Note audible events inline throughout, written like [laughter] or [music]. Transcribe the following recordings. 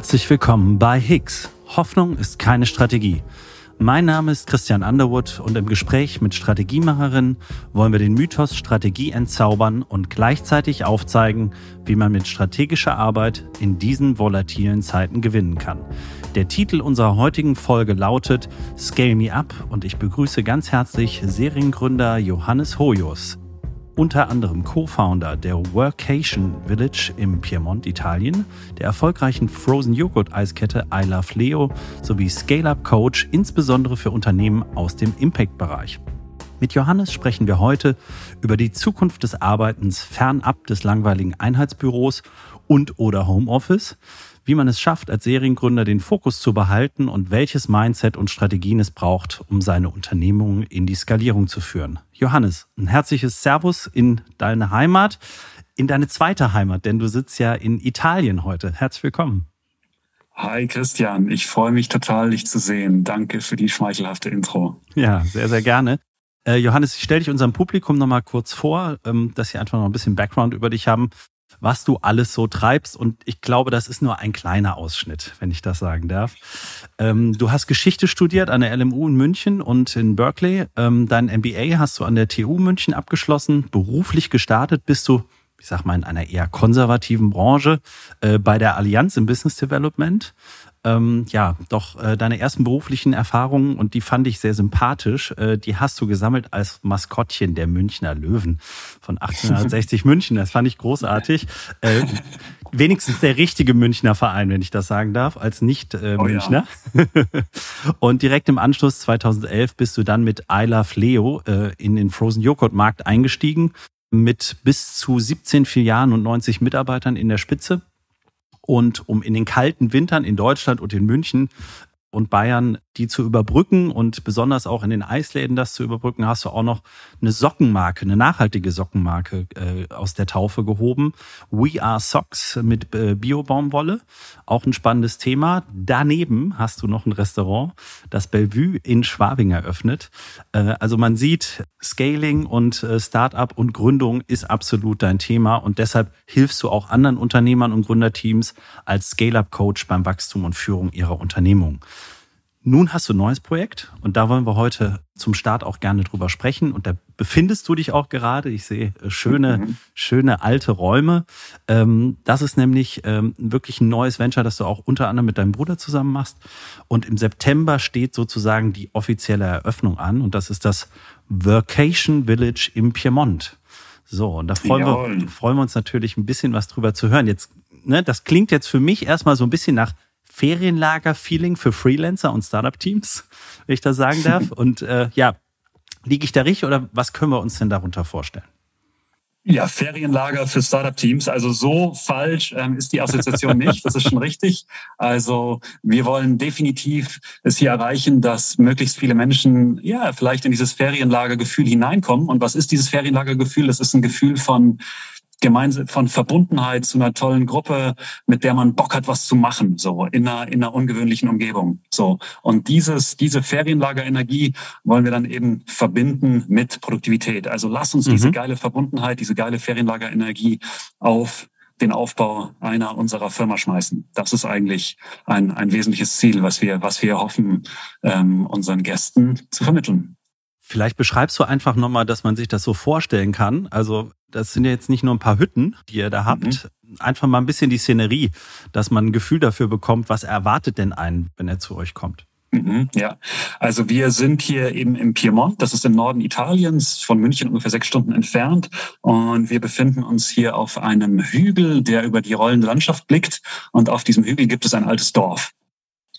Herzlich willkommen bei Higgs. Hoffnung ist keine Strategie. Mein Name ist Christian Underwood und im Gespräch mit Strategiemacherinnen wollen wir den Mythos Strategie entzaubern und gleichzeitig aufzeigen, wie man mit strategischer Arbeit in diesen volatilen Zeiten gewinnen kann. Der Titel unserer heutigen Folge lautet Scale Me Up und ich begrüße ganz herzlich Seriengründer Johannes Hoyos unter anderem Co-Founder der Workation Village im Piemont, Italien, der erfolgreichen Frozen Joghurt Eiskette I Love Leo sowie Scale-Up Coach, insbesondere für Unternehmen aus dem Impact-Bereich. Mit Johannes sprechen wir heute über die Zukunft des Arbeitens fernab des langweiligen Einheitsbüros und oder Homeoffice, wie man es schafft, als Seriengründer den Fokus zu behalten und welches Mindset und Strategien es braucht, um seine Unternehmung in die Skalierung zu führen. Johannes, ein herzliches Servus in deine Heimat, in deine zweite Heimat, denn du sitzt ja in Italien heute. Herzlich willkommen. Hi Christian, ich freue mich total, dich zu sehen. Danke für die schmeichelhafte Intro. Ja, sehr, sehr gerne. Äh, Johannes, ich stelle dich unserem Publikum nochmal kurz vor, ähm, dass sie einfach noch ein bisschen Background über dich haben was du alles so treibst. Und ich glaube, das ist nur ein kleiner Ausschnitt, wenn ich das sagen darf. Ähm, du hast Geschichte studiert an der LMU in München und in Berkeley. Ähm, dein MBA hast du an der TU München abgeschlossen. Beruflich gestartet bist du ich sag mal, in einer eher konservativen Branche äh, bei der Allianz im Business Development ähm, ja, doch äh, deine ersten beruflichen Erfahrungen und die fand ich sehr sympathisch. Äh, die hast du gesammelt als Maskottchen der Münchner Löwen von 1860 [laughs] München. Das fand ich großartig. Äh, wenigstens der richtige Münchner Verein, wenn ich das sagen darf, als nicht äh. Oh ja. [laughs] und direkt im Anschluss 2011 bist du dann mit I Love Leo äh, in den Frozen Joghurt Markt eingestiegen mit bis zu 17 Filialen und 90 Mitarbeitern in der Spitze. Und um in den kalten Wintern in Deutschland und in München und Bayern, die zu überbrücken und besonders auch in den Eisläden das zu überbrücken, hast du auch noch eine Sockenmarke, eine nachhaltige Sockenmarke äh, aus der Taufe gehoben. We Are Socks mit äh, Biobaumwolle, auch ein spannendes Thema. Daneben hast du noch ein Restaurant, das Bellevue in Schwabing eröffnet. Äh, also man sieht, Scaling und äh, Startup und Gründung ist absolut dein Thema und deshalb hilfst du auch anderen Unternehmern und Gründerteams als Scale-up-Coach beim Wachstum und Führung ihrer Unternehmung. Nun hast du ein neues Projekt und da wollen wir heute zum Start auch gerne drüber sprechen. Und da befindest du dich auch gerade. Ich sehe äh, schöne, mhm. schöne alte Räume. Ähm, das ist nämlich ähm, wirklich ein neues Venture, das du auch unter anderem mit deinem Bruder zusammen machst. Und im September steht sozusagen die offizielle Eröffnung an. Und das ist das Vacation Village im Piemont. So, und da freuen wir, freuen wir uns natürlich ein bisschen was drüber zu hören. Jetzt, ne, das klingt jetzt für mich erstmal so ein bisschen nach Ferienlager-Feeling für Freelancer und Startup-Teams, wenn ich das sagen darf. [laughs] Und äh, ja, liege ich da richtig oder was können wir uns denn darunter vorstellen? Ja, Ferienlager für Startup-Teams. Also so falsch ähm, ist die Assoziation nicht. Das ist schon richtig. Also wir wollen definitiv es hier erreichen, dass möglichst viele Menschen ja vielleicht in dieses Ferienlagergefühl hineinkommen. Und was ist dieses Ferienlagergefühl? Das ist ein Gefühl von gemeinsam von Verbundenheit zu einer tollen Gruppe, mit der man Bock hat, was zu machen, so in einer, in einer ungewöhnlichen Umgebung. So. Und dieses, diese Ferienlagerenergie wollen wir dann eben verbinden mit Produktivität. Also lass uns mhm. diese geile Verbundenheit, diese geile Ferienlagerenergie auf den Aufbau einer unserer Firma schmeißen. Das ist eigentlich ein, ein wesentliches Ziel, was wir, was wir hoffen, ähm, unseren Gästen zu vermitteln. Vielleicht beschreibst du einfach nochmal, dass man sich das so vorstellen kann. Also das sind ja jetzt nicht nur ein paar Hütten, die ihr da habt. Mhm. Einfach mal ein bisschen die Szenerie, dass man ein Gefühl dafür bekommt, was erwartet denn einen, wenn er zu euch kommt. Mhm, ja, also wir sind hier eben im Piemont, das ist im Norden Italiens, von München ungefähr sechs Stunden entfernt. Und wir befinden uns hier auf einem Hügel, der über die rollende Landschaft blickt. Und auf diesem Hügel gibt es ein altes Dorf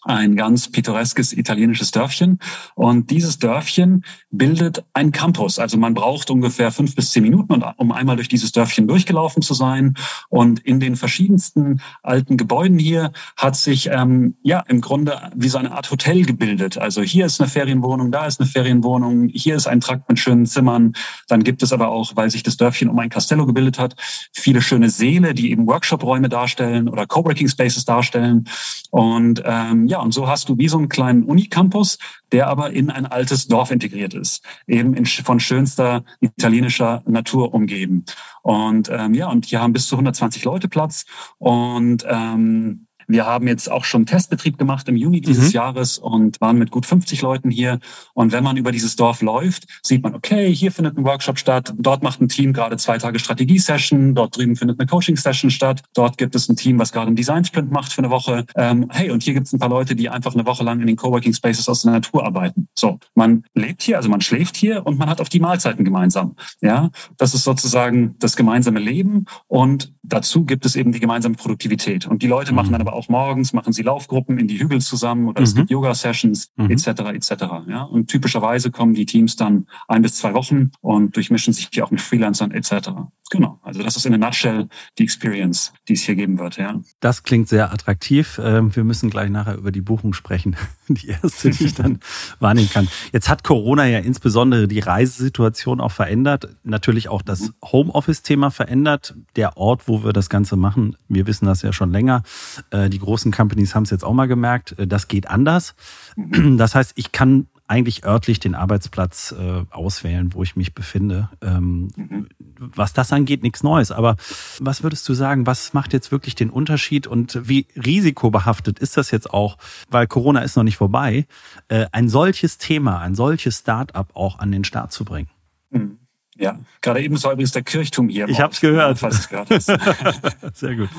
ein ganz pittoreskes italienisches Dörfchen. Und dieses Dörfchen bildet ein Campus. Also man braucht ungefähr fünf bis zehn Minuten, um einmal durch dieses Dörfchen durchgelaufen zu sein. Und in den verschiedensten alten Gebäuden hier hat sich ähm, ja im Grunde wie so eine Art Hotel gebildet. Also hier ist eine Ferienwohnung, da ist eine Ferienwohnung, hier ist ein Trakt mit schönen Zimmern. Dann gibt es aber auch, weil sich das Dörfchen um ein Castello gebildet hat, viele schöne Säle, die eben Workshop-Räume darstellen oder Coworking Spaces darstellen. Und ähm, ja, und so hast du wie so einen kleinen Unicampus, der aber in ein altes Dorf integriert ist, eben in, von schönster italienischer Natur umgeben. Und ähm, ja, und hier haben bis zu 120 Leute Platz und ähm, Wir haben jetzt auch schon Testbetrieb gemacht im Juni dieses mhm. Jahres und waren mit gut 50 Leuten hier. Und wenn man über dieses Dorf läuft, sieht man, okay, hier findet ein Workshop statt, dort macht ein Team gerade zwei Tage Strategie-Session, dort drüben findet eine Coaching-Session statt, dort gibt es ein Team, was gerade einen Design-Sprint macht für eine Woche. Ähm, hey, und hier gibt es ein paar Leute, die einfach eine Woche lang in den Coworking Spaces aus der Natur arbeiten. So, man lebt hier, also man schläft hier und man hat auf die Mahlzeiten gemeinsam. Ja, das ist sozusagen das gemeinsame Leben und dazu gibt es eben die gemeinsame Produktivität. Und die Leute machen dann mhm. aber auch morgens, machen sie Laufgruppen in die Hügel zusammen oder mhm. es gibt Yoga-Sessions mhm. etc. etc. Ja? Und typischerweise kommen die Teams dann ein bis zwei Wochen und durchmischen sich auch mit Freelancern etc. Genau, also das ist in a nutshell die Experience, die es hier geben wird. Ja. Das klingt sehr attraktiv. Ähm, wir müssen gleich nachher über die Buchung sprechen, [laughs] die erste, die ich dann [laughs] wahrnehmen kann. Jetzt hat Corona ja insbesondere die Reisesituation auch verändert, natürlich auch das mhm. Homeoffice-Thema verändert. Der Ort, wo wir das Ganze machen, wir wissen das ja schon länger. Äh, die großen Companies haben es jetzt auch mal gemerkt, äh, das geht anders. Mhm. Das heißt, ich kann eigentlich örtlich den Arbeitsplatz äh, auswählen, wo ich mich befinde. Ähm, mhm. Was das angeht, nichts Neues. Aber was würdest du sagen, was macht jetzt wirklich den Unterschied und wie risikobehaftet ist das jetzt auch, weil Corona ist noch nicht vorbei, äh, ein solches Thema, ein solches Start-up auch an den Start zu bringen? Mhm. Ja, gerade eben war übrigens der Kirchturm hier. Ich habe es gehört. Falls es gehört hast. [laughs] Sehr gut.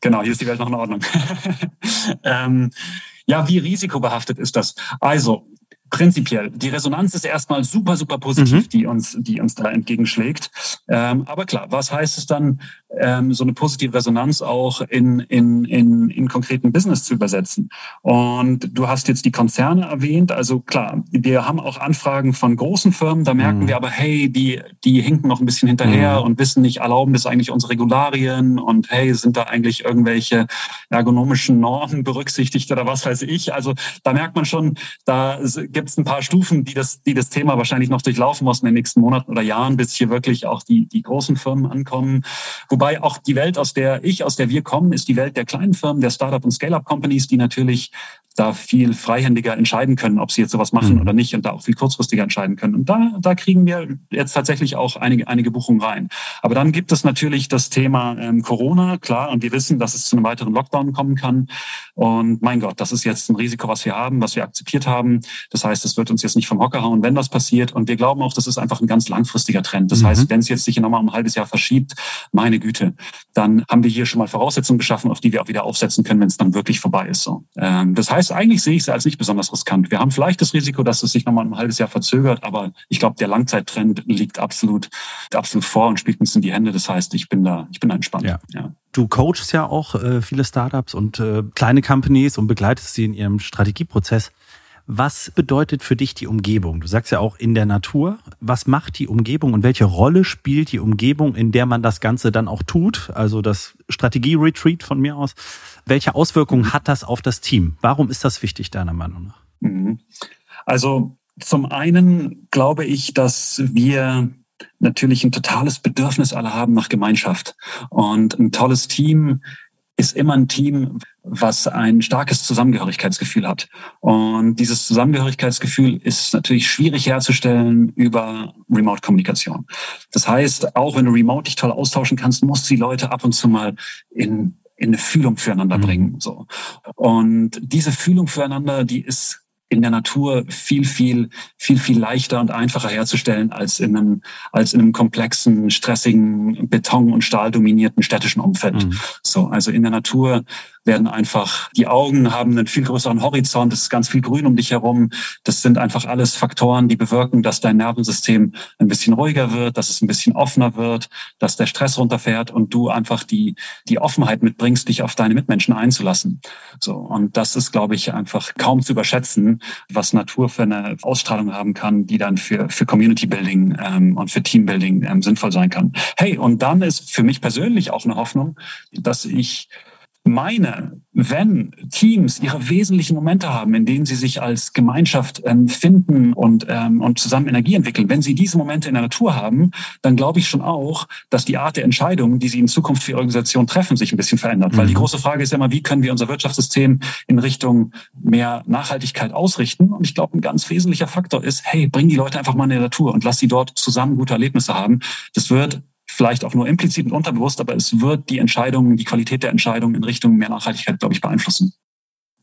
Genau, hier ist die Welt noch in Ordnung. [laughs] ähm, ja, wie risikobehaftet ist das? Also, prinzipiell. Die Resonanz ist erstmal super, super positiv, mhm. die uns, die uns da entgegenschlägt. Ähm, aber klar, was heißt es dann, ähm, so eine positive Resonanz auch in, in, in, in konkreten Business zu übersetzen? Und du hast jetzt die Konzerne erwähnt. Also klar, wir haben auch Anfragen von großen Firmen. Da merken mhm. wir aber, hey, die, die hinken noch ein bisschen hinterher mhm. und wissen nicht, erlauben das eigentlich unsere Regularien? Und hey, sind da eigentlich irgendwelche ergonomischen Normen berücksichtigt oder was weiß ich? Also da merkt man schon, da gibt es ein paar Stufen, die das, die das Thema wahrscheinlich noch durchlaufen muss in den nächsten Monaten oder Jahren, bis hier wirklich auch die, die großen Firmen ankommen. Wobei auch die Welt, aus der ich, aus der wir kommen, ist die Welt der kleinen Firmen, der Startup- und Scale-up-Companies, die natürlich da viel freihändiger entscheiden können, ob sie jetzt sowas machen mhm. oder nicht und da auch viel kurzfristiger entscheiden können. Und da, da kriegen wir jetzt tatsächlich auch einige, einige Buchungen rein. Aber dann gibt es natürlich das Thema ähm, Corona, klar, und wir wissen, dass es zu einem weiteren Lockdown kommen kann. Und mein Gott, das ist jetzt ein Risiko, was wir haben, was wir akzeptiert haben. Das heißt, es wird uns jetzt nicht vom Hocker hauen, wenn das passiert. Und wir glauben auch, das ist einfach ein ganz langfristiger Trend. Das mhm. heißt, wenn es jetzt sich nochmal um ein halbes Jahr verschiebt, meine Güte, dann haben wir hier schon mal Voraussetzungen geschaffen, auf die wir auch wieder aufsetzen können, wenn es dann wirklich vorbei ist. So. Ähm, das heißt, eigentlich sehe ich es als nicht besonders riskant. Wir haben vielleicht das Risiko, dass es sich nochmal ein halbes Jahr verzögert, aber ich glaube, der Langzeittrend liegt absolut, absolut vor und spielt uns in die Hände. Das heißt, ich bin da, ich bin da entspannt. Ja. ja. Du coachst ja auch äh, viele Startups und äh, kleine Companies und begleitest sie in ihrem Strategieprozess. Was bedeutet für dich die Umgebung? Du sagst ja auch in der Natur. Was macht die Umgebung und welche Rolle spielt die Umgebung, in der man das Ganze dann auch tut? Also das Strategie-Retreat von mir aus. Welche Auswirkungen hat das auf das Team? Warum ist das wichtig, deiner Meinung nach? Mhm. Also zum einen glaube ich, dass wir natürlich ein totales Bedürfnis alle haben nach Gemeinschaft. Und ein tolles Team ist immer ein Team, was ein starkes Zusammengehörigkeitsgefühl hat. Und dieses Zusammengehörigkeitsgefühl ist natürlich schwierig herzustellen über Remote-Kommunikation. Das heißt, auch wenn du Remote dich toll austauschen kannst, musst du die Leute ab und zu mal in in eine Fühlung füreinander mhm. bringen. So. Und diese Fühlung füreinander, die ist in der Natur viel, viel, viel, viel leichter und einfacher herzustellen als in einem, als in einem komplexen, stressigen, Beton- und Stahldominierten städtischen Umfeld. Mhm. So, also in der Natur werden einfach, die Augen haben einen viel größeren Horizont, es ist ganz viel Grün um dich herum. Das sind einfach alles Faktoren, die bewirken, dass dein Nervensystem ein bisschen ruhiger wird, dass es ein bisschen offener wird, dass der Stress runterfährt und du einfach die, die Offenheit mitbringst, dich auf deine Mitmenschen einzulassen. So. Und das ist, glaube ich, einfach kaum zu überschätzen, was Natur für eine Ausstrahlung haben kann, die dann für, für Community Building ähm, und für Team Building ähm, sinnvoll sein kann. Hey, und dann ist für mich persönlich auch eine Hoffnung, dass ich meine, wenn Teams ihre wesentlichen Momente haben, in denen sie sich als Gemeinschaft ähm, finden und, ähm, und zusammen Energie entwickeln, wenn sie diese Momente in der Natur haben, dann glaube ich schon auch, dass die Art der Entscheidungen, die sie in Zukunft für ihre Organisation treffen, sich ein bisschen verändert. Mhm. Weil die mhm. große Frage ist ja immer, wie können wir unser Wirtschaftssystem in Richtung mehr Nachhaltigkeit ausrichten? Und ich glaube, ein ganz wesentlicher Faktor ist, hey, bring die Leute einfach mal in die Natur und lass sie dort zusammen gute Erlebnisse haben. Das wird vielleicht auch nur implizit und unterbewusst, aber es wird die Entscheidung, die Qualität der Entscheidung in Richtung mehr Nachhaltigkeit, glaube ich, beeinflussen.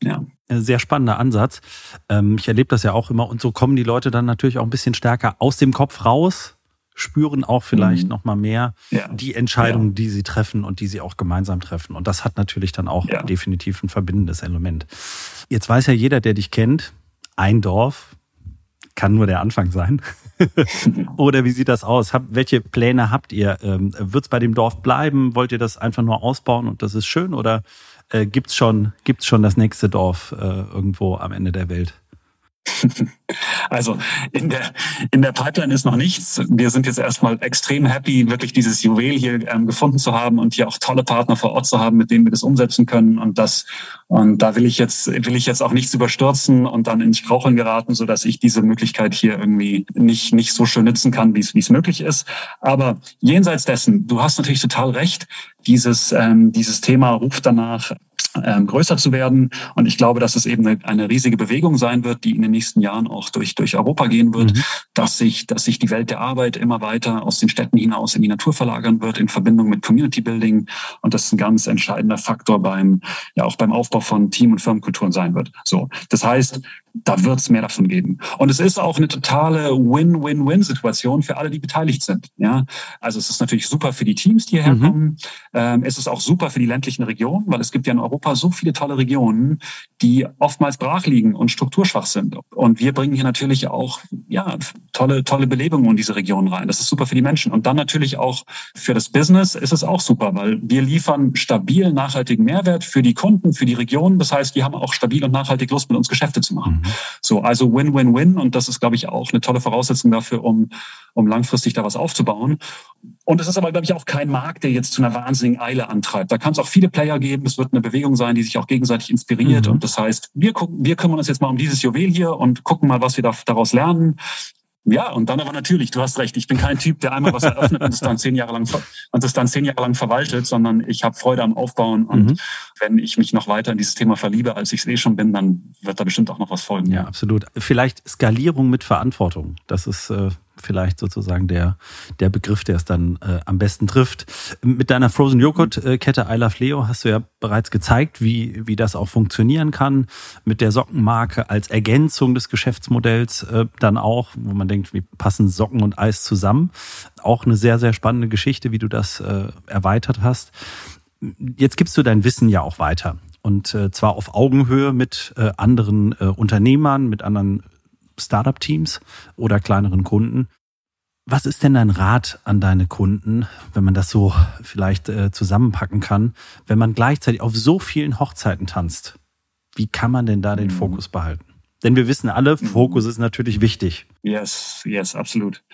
Ja. Sehr spannender Ansatz. Ähm, ich erlebe das ja auch immer und so kommen die Leute dann natürlich auch ein bisschen stärker aus dem Kopf raus, spüren auch vielleicht mhm. noch mal mehr ja. die Entscheidungen, ja. die sie treffen und die sie auch gemeinsam treffen. Und das hat natürlich dann auch ja. definitiv ein verbindendes Element. Jetzt weiß ja jeder, der dich kennt, ein Dorf kann nur der Anfang sein. [laughs] Oder wie sieht das aus? Hab, welche Pläne habt ihr? Ähm, Wird es bei dem Dorf bleiben? Wollt ihr das einfach nur ausbauen und das ist schön? Oder äh, gibt's schon, gibt's schon das nächste Dorf äh, irgendwo am Ende der Welt? [laughs] Also in der, in der Pipeline ist noch nichts. Wir sind jetzt erstmal extrem happy, wirklich dieses Juwel hier ähm, gefunden zu haben und hier auch tolle Partner vor Ort zu haben, mit denen wir das umsetzen können. Und das, und da will ich jetzt, will ich jetzt auch nichts überstürzen und dann ins Straucheln geraten, so dass ich diese Möglichkeit hier irgendwie nicht, nicht so schön nutzen kann, wie es, wie es möglich ist. Aber jenseits dessen, du hast natürlich total recht, dieses, ähm, dieses Thema ruft danach, ähm, größer zu werden. Und ich glaube, dass es eben eine, eine, riesige Bewegung sein wird, die in den nächsten Jahren auch durch, durch Europa gehen wird, mhm. dass sich, dass sich die Welt der Arbeit immer weiter aus den Städten hinaus in die Natur verlagern wird, in Verbindung mit Community Building. Und das ist ein ganz entscheidender Faktor beim, ja, auch beim Aufbau von Team- und Firmenkulturen sein wird. So. Das heißt, da wird es mehr davon geben. Und es ist auch eine totale Win-Win-Win-Situation für alle, die beteiligt sind. Ja, also es ist natürlich super für die Teams, die hierher mhm. kommen. Ähm, es ist auch super für die ländlichen Regionen, weil es gibt ja in Europa so viele tolle Regionen, die oftmals brach liegen und strukturschwach sind. Und wir bringen hier natürlich auch ja tolle tolle Belebung in diese Regionen rein. Das ist super für die Menschen und dann natürlich auch für das Business ist es auch super, weil wir liefern stabil nachhaltigen Mehrwert für die Kunden, für die Regionen. Das heißt, die haben auch stabil und nachhaltig Lust mit uns Geschäfte zu machen. Mhm. So, also Win-Win-Win und das ist, glaube ich, auch eine tolle Voraussetzung dafür, um, um langfristig da was aufzubauen. Und es ist aber, glaube ich, auch kein Markt, der jetzt zu einer wahnsinnigen Eile antreibt. Da kann es auch viele Player geben. Es wird eine Bewegung sein, die sich auch gegenseitig inspiriert. Mhm. Und das heißt, wir gucken, wir kümmern uns jetzt mal um dieses Juwel hier und gucken mal, was wir da, daraus lernen. Ja, und dann aber natürlich, du hast recht, ich bin kein Typ, der einmal was eröffnet und es dann zehn Jahre lang und es dann zehn Jahre lang verwaltet, sondern ich habe Freude am Aufbauen und mhm. wenn ich mich noch weiter in dieses Thema verliebe, als ich es eh schon bin, dann wird da bestimmt auch noch was folgen. Ja, absolut. Vielleicht Skalierung mit Verantwortung. Das ist äh, vielleicht sozusagen der, der Begriff, der es dann äh, am besten trifft. Mit deiner Frozen Joghurt Kette I Love Leo hast du ja bereits gezeigt, wie, wie das auch funktionieren kann. Mit der Sockenmarke als Ergänzung des Geschäftsmodells äh, dann auch, wo man denkt, wie passen Socken und Eis zusammen. Auch eine sehr, sehr spannende Geschichte, wie du das äh, erweitert hast. Jetzt gibst du dein Wissen ja auch weiter. Und äh, zwar auf Augenhöhe mit äh, anderen äh, Unternehmern, mit anderen Startup-Teams oder kleineren Kunden. Was ist denn dein Rat an deine Kunden, wenn man das so vielleicht äh, zusammenpacken kann, wenn man gleichzeitig auf so vielen Hochzeiten tanzt? Wie kann man denn da den mhm. Fokus behalten? Denn wir wissen alle, mhm. Fokus ist natürlich wichtig. Yes, yes, absolut.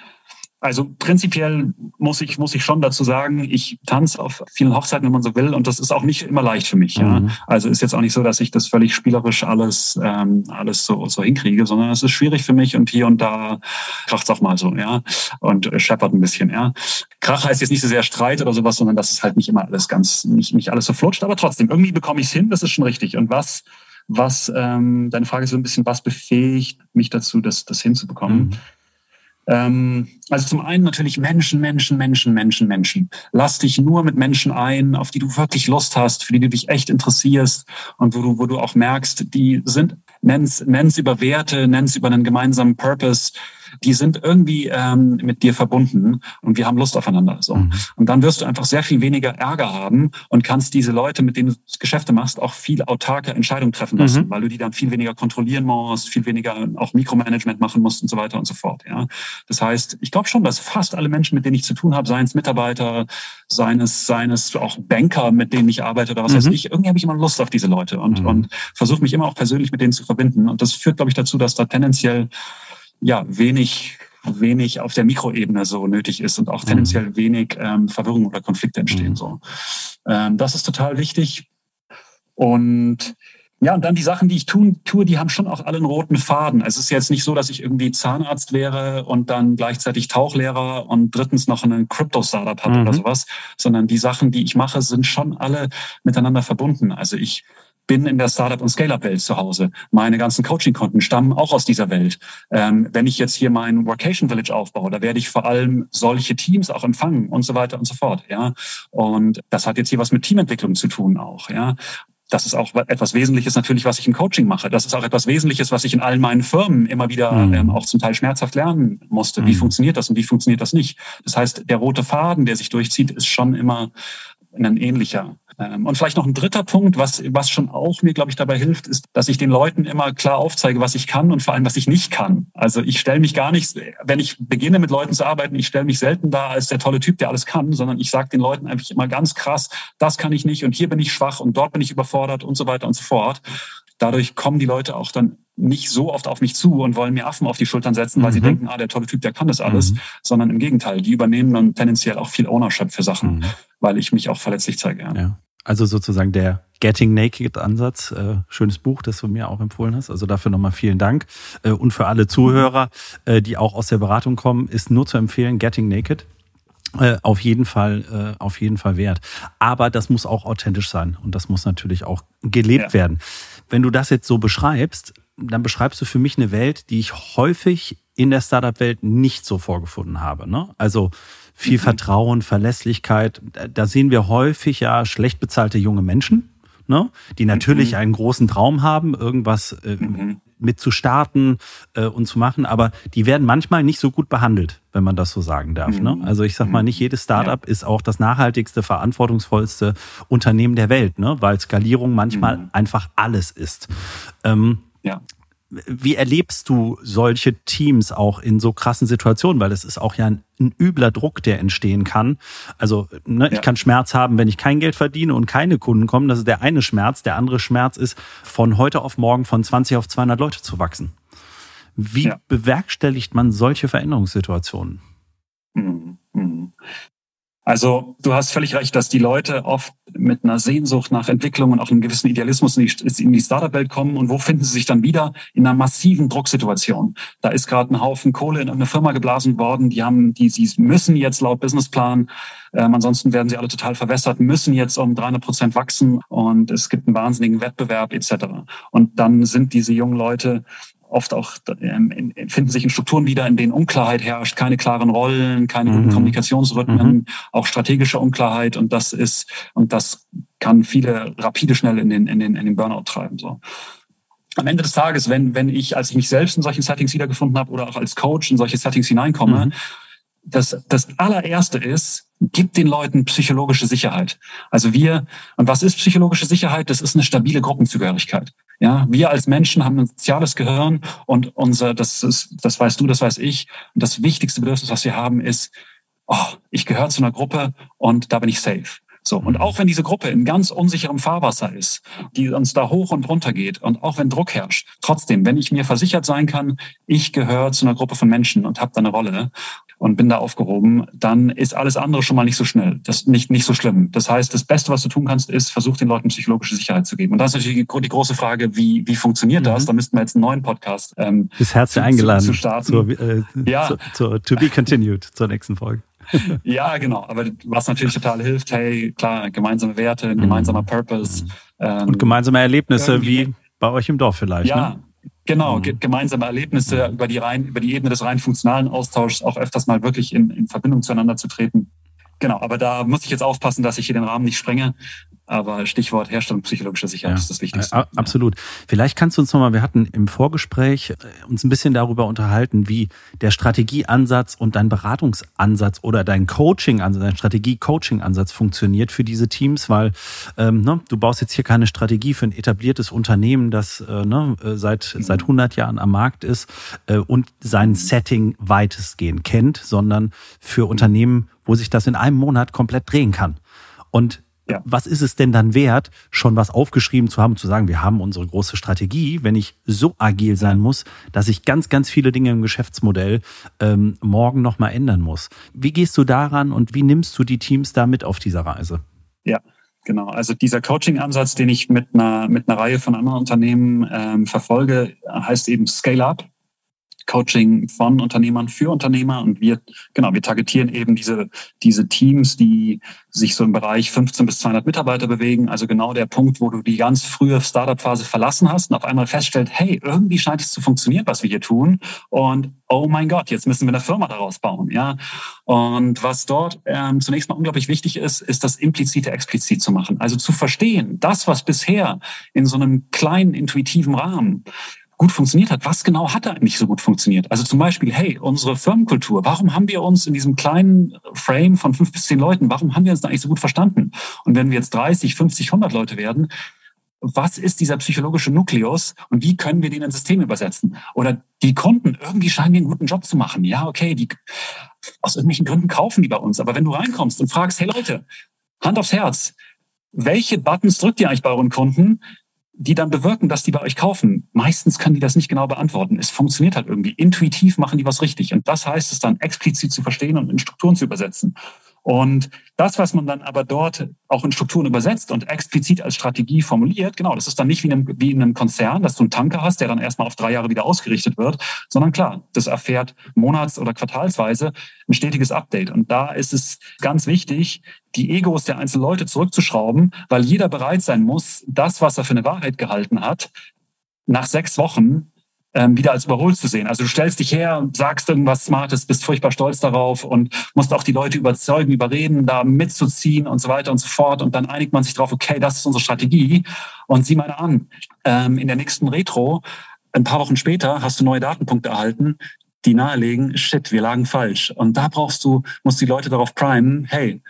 Also prinzipiell muss ich, muss ich schon dazu sagen, ich tanze auf vielen Hochzeiten, wenn man so will, und das ist auch nicht immer leicht für mich. Mhm. Ja. Also ist jetzt auch nicht so, dass ich das völlig spielerisch alles, ähm, alles so, so hinkriege, sondern es ist schwierig für mich und hier und da kracht's auch mal so, ja, und äh, scheppert ein bisschen, ja. Krach heißt jetzt nicht so sehr Streit oder sowas, sondern das ist halt nicht immer alles ganz, nicht, nicht alles so flutscht, aber trotzdem, irgendwie bekomme ich es hin, das ist schon richtig. Und was, was, ähm, deine Frage ist so ein bisschen, was befähigt mich dazu, das, das hinzubekommen? Mhm ähm, also zum einen natürlich Menschen, Menschen, Menschen, Menschen, Menschen. Lass dich nur mit Menschen ein, auf die du wirklich Lust hast, für die du dich echt interessierst und wo du, wo du auch merkst, die sind, nenn's, nenn's über Werte, nenn's über einen gemeinsamen Purpose, die sind irgendwie ähm, mit dir verbunden und wir haben Lust aufeinander. So. Mhm. Und dann wirst du einfach sehr viel weniger Ärger haben und kannst diese Leute, mit denen du Geschäfte machst, auch viel autarke Entscheidungen treffen lassen, mhm. weil du die dann viel weniger kontrollieren musst, viel weniger auch Mikromanagement machen musst und so weiter und so fort. Ja. Das heißt, ich glaube schon, dass fast alle Menschen, mit denen ich zu tun habe, seien es Mitarbeiter, seien es, seien es auch Banker, mit denen ich arbeite oder was mhm. weiß ich, irgendwie habe ich immer Lust auf diese Leute und, mhm. und versuche mich immer auch persönlich mit denen zu verbinden. Und das führt, glaube ich, dazu, dass da tendenziell ja wenig wenig auf der Mikroebene so nötig ist und auch tendenziell mhm. wenig ähm, Verwirrung oder Konflikte entstehen. Mhm. So, ähm, das ist total wichtig. Und ja, und dann die Sachen, die ich tun, tue, die haben schon auch alle einen roten Faden. Es ist jetzt nicht so, dass ich irgendwie Zahnarzt wäre und dann gleichzeitig Tauchlehrer und drittens noch einen Crypto-Startup habe mhm. oder sowas, sondern die Sachen, die ich mache, sind schon alle miteinander verbunden. Also ich bin in der Startup- und Scale-Up-Welt zu Hause. Meine ganzen Coaching-Konten stammen auch aus dieser Welt. Ähm, wenn ich jetzt hier mein Workation Village aufbaue, da werde ich vor allem solche Teams auch empfangen und so weiter und so fort. Ja, und das hat jetzt hier was mit Teamentwicklung zu tun auch. Ja, das ist auch etwas Wesentliches natürlich, was ich im Coaching mache. Das ist auch etwas Wesentliches, was ich in allen meinen Firmen immer wieder mhm. ähm, auch zum Teil schmerzhaft lernen musste. Wie mhm. funktioniert das und wie funktioniert das nicht? Das heißt, der rote Faden, der sich durchzieht, ist schon immer ein ähnlicher. Ähm, und vielleicht noch ein dritter Punkt, was, was schon auch mir, glaube ich, dabei hilft, ist, dass ich den Leuten immer klar aufzeige, was ich kann und vor allem, was ich nicht kann. Also ich stelle mich gar nicht, wenn ich beginne mit Leuten zu arbeiten, ich stelle mich selten da als der tolle Typ, der alles kann, sondern ich sage den Leuten einfach immer ganz krass, das kann ich nicht und hier bin ich schwach und dort bin ich überfordert und so weiter und so fort. Dadurch kommen die Leute auch dann nicht so oft auf mich zu und wollen mir Affen auf die Schultern setzen, weil mhm. sie denken, ah, der tolle Typ, der kann das alles, mhm. sondern im Gegenteil, die übernehmen dann tendenziell auch viel Ownership für Sachen, mhm. weil ich mich auch verletzlich zeige. Ja. ja. Also sozusagen der Getting Naked Ansatz, äh, schönes Buch, das du mir auch empfohlen hast. Also dafür nochmal vielen Dank. Äh, und für alle Zuhörer, äh, die auch aus der Beratung kommen, ist nur zu empfehlen, Getting Naked. Äh, auf jeden Fall, äh, auf jeden Fall wert. Aber das muss auch authentisch sein und das muss natürlich auch gelebt ja. werden. Wenn du das jetzt so beschreibst, dann beschreibst du für mich eine Welt, die ich häufig in der Startup-Welt nicht so vorgefunden habe. Ne? Also viel mhm. Vertrauen, Verlässlichkeit. Da sehen wir häufig ja schlecht bezahlte junge Menschen, ne? die natürlich mhm. einen großen Traum haben, irgendwas äh, mhm. Mit zu starten äh, und zu machen, aber die werden manchmal nicht so gut behandelt, wenn man das so sagen darf. Ne? Mhm. Also ich sag mal, nicht jedes Startup ja. ist auch das nachhaltigste, verantwortungsvollste Unternehmen der Welt, ne? weil Skalierung manchmal mhm. einfach alles ist. Ähm, ja. Wie erlebst du solche Teams auch in so krassen Situationen? Weil es ist auch ja ein, ein übler Druck, der entstehen kann. Also ne, ja. ich kann Schmerz haben, wenn ich kein Geld verdiene und keine Kunden kommen. Das ist der eine Schmerz. Der andere Schmerz ist, von heute auf morgen von 20 auf 200 Leute zu wachsen. Wie ja. bewerkstelligt man solche Veränderungssituationen? Mhm. Also du hast völlig recht, dass die Leute oft mit einer Sehnsucht nach Entwicklung und auch einem gewissen Idealismus in die, die Startup-Welt kommen. Und wo finden sie sich dann wieder? In einer massiven Drucksituation. Da ist gerade ein Haufen Kohle in eine Firma geblasen worden. Die haben, die, sie müssen jetzt laut Businessplan, ähm, ansonsten werden sie alle total verwässert, müssen jetzt um 300 Prozent wachsen und es gibt einen wahnsinnigen Wettbewerb etc. Und dann sind diese jungen Leute oft auch ähm, finden sich in Strukturen wieder, in denen Unklarheit herrscht, keine klaren Rollen, keine mhm. guten Kommunikationsrhythmen, mhm. auch strategische Unklarheit und das ist und das kann viele rapide schnell in den in den in den Burnout treiben so. Am Ende des Tages, wenn wenn ich als ich mich selbst in solchen Settings wiedergefunden habe oder auch als Coach in solche Settings hineinkomme, mhm. Das das allererste ist gibt den Leuten psychologische Sicherheit. Also wir, und was ist psychologische Sicherheit? Das ist eine stabile Gruppenzugehörigkeit. Ja, wir als Menschen haben ein soziales Gehirn und unser, das ist, das weißt du, das weiß ich. Und das wichtigste Bedürfnis, was wir haben, ist, oh, ich gehöre zu einer Gruppe und da bin ich safe. So. Und auch wenn diese Gruppe in ganz unsicherem Fahrwasser ist, die uns da hoch und runter geht und auch wenn Druck herrscht, trotzdem, wenn ich mir versichert sein kann, ich gehöre zu einer Gruppe von Menschen und habe da eine Rolle und bin da aufgehoben, dann ist alles andere schon mal nicht so schnell, das nicht nicht so schlimm. Das heißt, das Beste, was du tun kannst, ist, versuch den Leuten psychologische Sicherheit zu geben. Und das ist natürlich die, große Frage, wie wie funktioniert das? Mhm. Da müssten wir jetzt einen neuen Podcast. Ähm, Bis herzlich eingeladen zu, starten. Zur, äh, ja. Zur, zur, to be continued zur nächsten Folge. [laughs] ja, genau. Aber was natürlich total hilft, hey, klar, gemeinsame Werte, ein gemeinsamer mhm. Purpose. Ähm, und gemeinsame Erlebnisse wie bei euch im Dorf vielleicht. Ja, ne? Genau, mhm. gemeinsame Erlebnisse über die rein, über die Ebene des rein funktionalen Austauschs auch öfters mal wirklich in, in Verbindung zueinander zu treten. Genau, aber da muss ich jetzt aufpassen, dass ich hier den Rahmen nicht sprenge. Aber Stichwort Herstellung psychologischer Sicherheit ja, ist das Wichtigste. Äh, absolut. Vielleicht kannst du uns nochmal, wir hatten im Vorgespräch äh, uns ein bisschen darüber unterhalten, wie der Strategieansatz und dein Beratungsansatz oder dein Coaching-Ansatz, dein Strategie-Coaching-Ansatz funktioniert für diese Teams, weil ähm, ne, du baust jetzt hier keine Strategie für ein etabliertes Unternehmen, das äh, ne, äh, seit, mhm. seit 100 Jahren am Markt ist äh, und sein mhm. Setting weitestgehend kennt, sondern für Unternehmen, wo sich das in einem Monat komplett drehen kann. Und ja. was ist es denn dann wert, schon was aufgeschrieben zu haben, zu sagen, wir haben unsere große Strategie, wenn ich so agil sein muss, dass ich ganz, ganz viele Dinge im Geschäftsmodell ähm, morgen nochmal ändern muss. Wie gehst du daran und wie nimmst du die Teams da mit auf dieser Reise? Ja, Genau, also dieser Coaching-Ansatz, den ich mit einer, mit einer Reihe von anderen Unternehmen ähm, verfolge, heißt eben Scale Up. Coaching von Unternehmern für Unternehmer und wir, genau, wir targetieren eben diese, diese Teams, die sich so im Bereich 15 bis 200 Mitarbeiter bewegen. Also genau der Punkt, wo du die ganz frühe Startup-Phase verlassen hast und auf einmal feststellt, hey, irgendwie scheint es zu funktionieren, was wir hier tun. Und oh mein Gott, jetzt müssen wir eine Firma daraus bauen, ja. Und was dort ähm, zunächst mal unglaublich wichtig ist, ist das implizite explizit zu machen. Also zu verstehen, das, was bisher in so einem kleinen intuitiven Rahmen gut funktioniert hat. Was genau hat da nicht so gut funktioniert? Also zum Beispiel, hey, unsere Firmenkultur, warum haben wir uns in diesem kleinen Frame von fünf bis zehn Leuten, warum haben wir uns da eigentlich so gut verstanden? Und wenn wir jetzt 30, 50, 100 Leute werden, was ist dieser psychologische Nukleus und wie können wir den in System übersetzen? Oder die Kunden, irgendwie scheinen die einen guten Job zu machen. Ja, okay, die aus irgendwelchen Gründen kaufen die bei uns. Aber wenn du reinkommst und fragst, hey Leute, Hand aufs Herz, welche Buttons drückt ihr eigentlich bei euren Kunden? Die dann bewirken, dass die bei euch kaufen. Meistens können die das nicht genau beantworten. Es funktioniert halt irgendwie. Intuitiv machen die was richtig. Und das heißt es dann explizit zu verstehen und in Strukturen zu übersetzen. Und das, was man dann aber dort auch in Strukturen übersetzt und explizit als Strategie formuliert, genau, das ist dann nicht wie in einem, wie in einem Konzern, dass du einen Tanker hast, der dann erstmal auf drei Jahre wieder ausgerichtet wird, sondern klar, das erfährt monats- oder quartalsweise ein stetiges Update. Und da ist es ganz wichtig, die Egos der einzelnen Leute zurückzuschrauben, weil jeder bereit sein muss, das, was er für eine Wahrheit gehalten hat, nach sechs Wochen ähm, wieder als überholt zu sehen. Also du stellst dich her, sagst irgendwas Smartes, bist furchtbar stolz darauf und musst auch die Leute überzeugen, überreden, da mitzuziehen und so weiter und so fort. Und dann einigt man sich drauf, okay, das ist unsere Strategie. Und sieh mal an, ähm, in der nächsten Retro, ein paar Wochen später, hast du neue Datenpunkte erhalten, die nahelegen, shit, wir lagen falsch. Und da brauchst du, musst die Leute darauf primen, hey,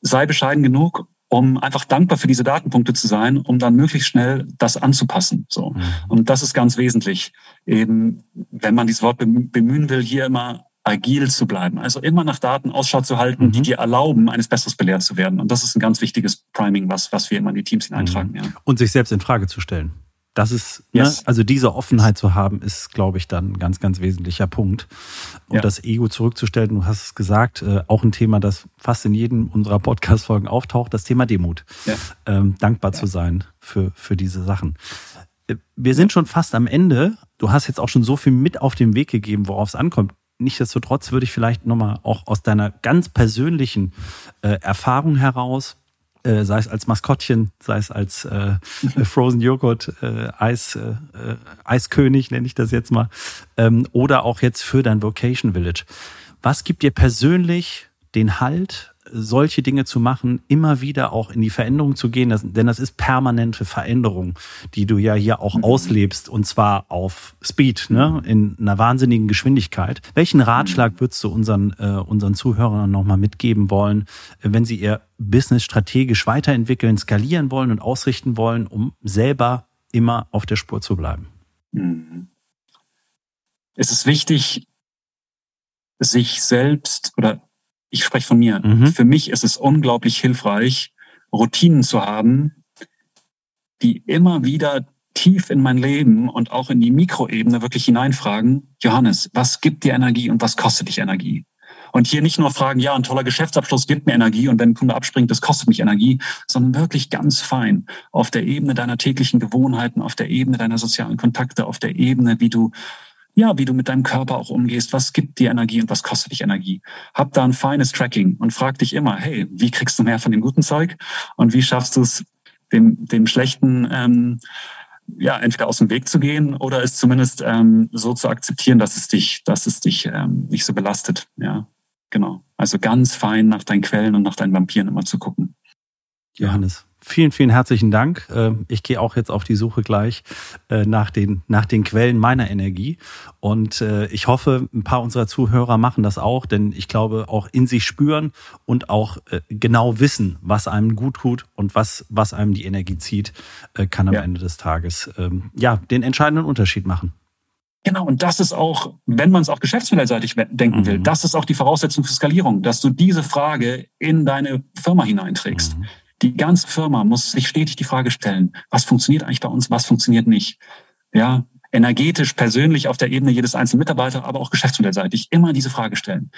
sei bescheiden genug, um einfach dankbar für diese Datenpunkte zu sein, um dann möglichst schnell das anzupassen. So. Mhm. Und das ist ganz wesentlich. Eben, wenn man dieses Wort bemühen will, hier immer agil zu bleiben. Also immer nach Daten Ausschau zu halten, mhm. die dir erlauben, eines Besseres belehrt zu werden. Und das ist ein ganz wichtiges Priming, was, was wir immer in die Teams hineintragen. Mhm. Ja. Und sich selbst in Frage zu stellen. Das ist, ne, yes. ne, also diese Offenheit zu haben, ist, glaube ich, dann ein ganz, ganz wesentlicher Punkt. Und ja. das Ego zurückzustellen, du hast es gesagt, äh, auch ein Thema, das fast in jedem unserer Podcast-Folgen auftaucht, das Thema Demut. Ja. Ähm, dankbar ja. zu sein für, für diese Sachen. Äh, wir sind schon fast am Ende. Du hast jetzt auch schon so viel mit auf den Weg gegeben, worauf es ankommt. Nichtsdestotrotz würde ich vielleicht nochmal auch aus deiner ganz persönlichen äh, Erfahrung heraus äh, sei es als Maskottchen, sei es als äh, [laughs] Frozen Joghurt, äh, Eis, äh, äh, Eiskönig nenne ich das jetzt mal, ähm, oder auch jetzt für dein Vocation Village. Was gibt dir persönlich den Halt, solche Dinge zu machen, immer wieder auch in die Veränderung zu gehen, denn das ist permanente Veränderung, die du ja hier auch mhm. auslebst und zwar auf Speed, ne, in einer wahnsinnigen Geschwindigkeit. Welchen Ratschlag mhm. würdest du unseren, äh, unseren Zuhörern nochmal mitgeben wollen, wenn sie ihr Business strategisch weiterentwickeln, skalieren wollen und ausrichten wollen, um selber immer auf der Spur zu bleiben? Mhm. Es ist wichtig, sich selbst oder ich spreche von mir. Mhm. Für mich ist es unglaublich hilfreich, Routinen zu haben, die immer wieder tief in mein Leben und auch in die Mikroebene wirklich hineinfragen, Johannes, was gibt dir Energie und was kostet dich Energie? Und hier nicht nur fragen, ja, ein toller Geschäftsabschluss gibt mir Energie und wenn ein Kunde abspringt, das kostet mich Energie, sondern wirklich ganz fein auf der Ebene deiner täglichen Gewohnheiten, auf der Ebene deiner sozialen Kontakte, auf der Ebene, wie du ja, wie du mit deinem Körper auch umgehst, was gibt dir Energie und was kostet dich Energie. Hab da ein feines Tracking und frag dich immer, hey, wie kriegst du mehr von dem guten Zeug und wie schaffst du es, dem, dem schlechten ähm, ja, entweder aus dem Weg zu gehen oder es zumindest ähm, so zu akzeptieren, dass es dich, dass es dich ähm, nicht so belastet. Ja, genau. Also ganz fein nach deinen Quellen und nach deinen Vampiren immer zu gucken. Johannes, Vielen, vielen herzlichen Dank. Ähm, ich gehe auch jetzt auf die Suche gleich äh, nach den, nach den Quellen meiner Energie. Und äh, ich hoffe, ein paar unserer Zuhörer machen das auch, denn ich glaube, auch in sich spüren und auch äh, genau wissen, was einem gut tut und was, was einem die Energie zieht, kann am ja. Ende des Tages ähm, ja den entscheidenden Unterschied machen. Genau, und das ist auch, wenn man es auch geschäftsmodellseitig denken mhm. will, das ist auch die Voraussetzung für Skalierung, dass du diese Frage in deine Firma hineinträgst. Mhm. Die ganze Firma muss sich stetig die Frage stellen, was funktioniert eigentlich bei uns, was funktioniert nicht. Ja, energetisch, persönlich auf der Ebene jedes einzelnen Mitarbeiter, aber auch geschäftsmodellseitig immer diese Frage stellen.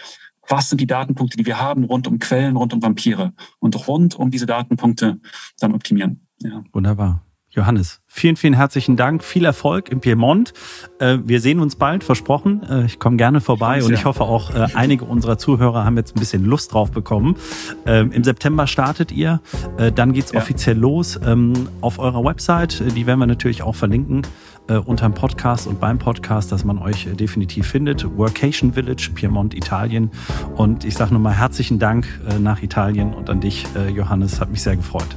Was sind die Datenpunkte, die wir haben rund um Quellen, rund um Vampire und rund um diese Datenpunkte dann optimieren? Ja. Wunderbar. Johannes, vielen, vielen herzlichen Dank. Viel Erfolg im Piemont. Äh, wir sehen uns bald, versprochen. Äh, ich komme gerne vorbei und ich hoffe auch, äh, einige unserer Zuhörer haben jetzt ein bisschen Lust drauf bekommen. Ähm, Im September startet ihr. Dann geht's ja. offiziell los ähm, auf eurer Website. Die werden wir natürlich auch verlinken unter dem Podcast und beim Podcast, dass man euch definitiv findet. Workation Village, Piemont, Italien. Und ich sage nochmal herzlichen Dank nach Italien und an dich, Johannes. Hat mich sehr gefreut.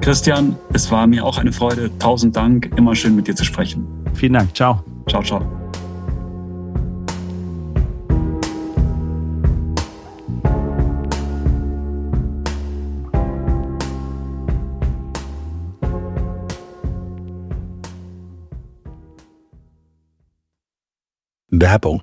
Christian, es war mir auch eine Freude. Tausend Dank. Immer schön mit dir zu sprechen. Vielen Dank. Ciao. Ciao, ciao. Werbung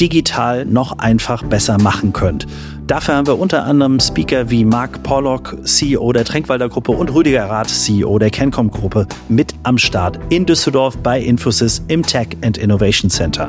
digital noch einfach besser machen könnt. Dafür haben wir unter anderem Speaker wie Mark Pollock, CEO der Tränkwalder Gruppe und Rüdiger Rath, CEO der Cancom Gruppe mit am Start in Düsseldorf bei Infosys im Tech and Innovation Center.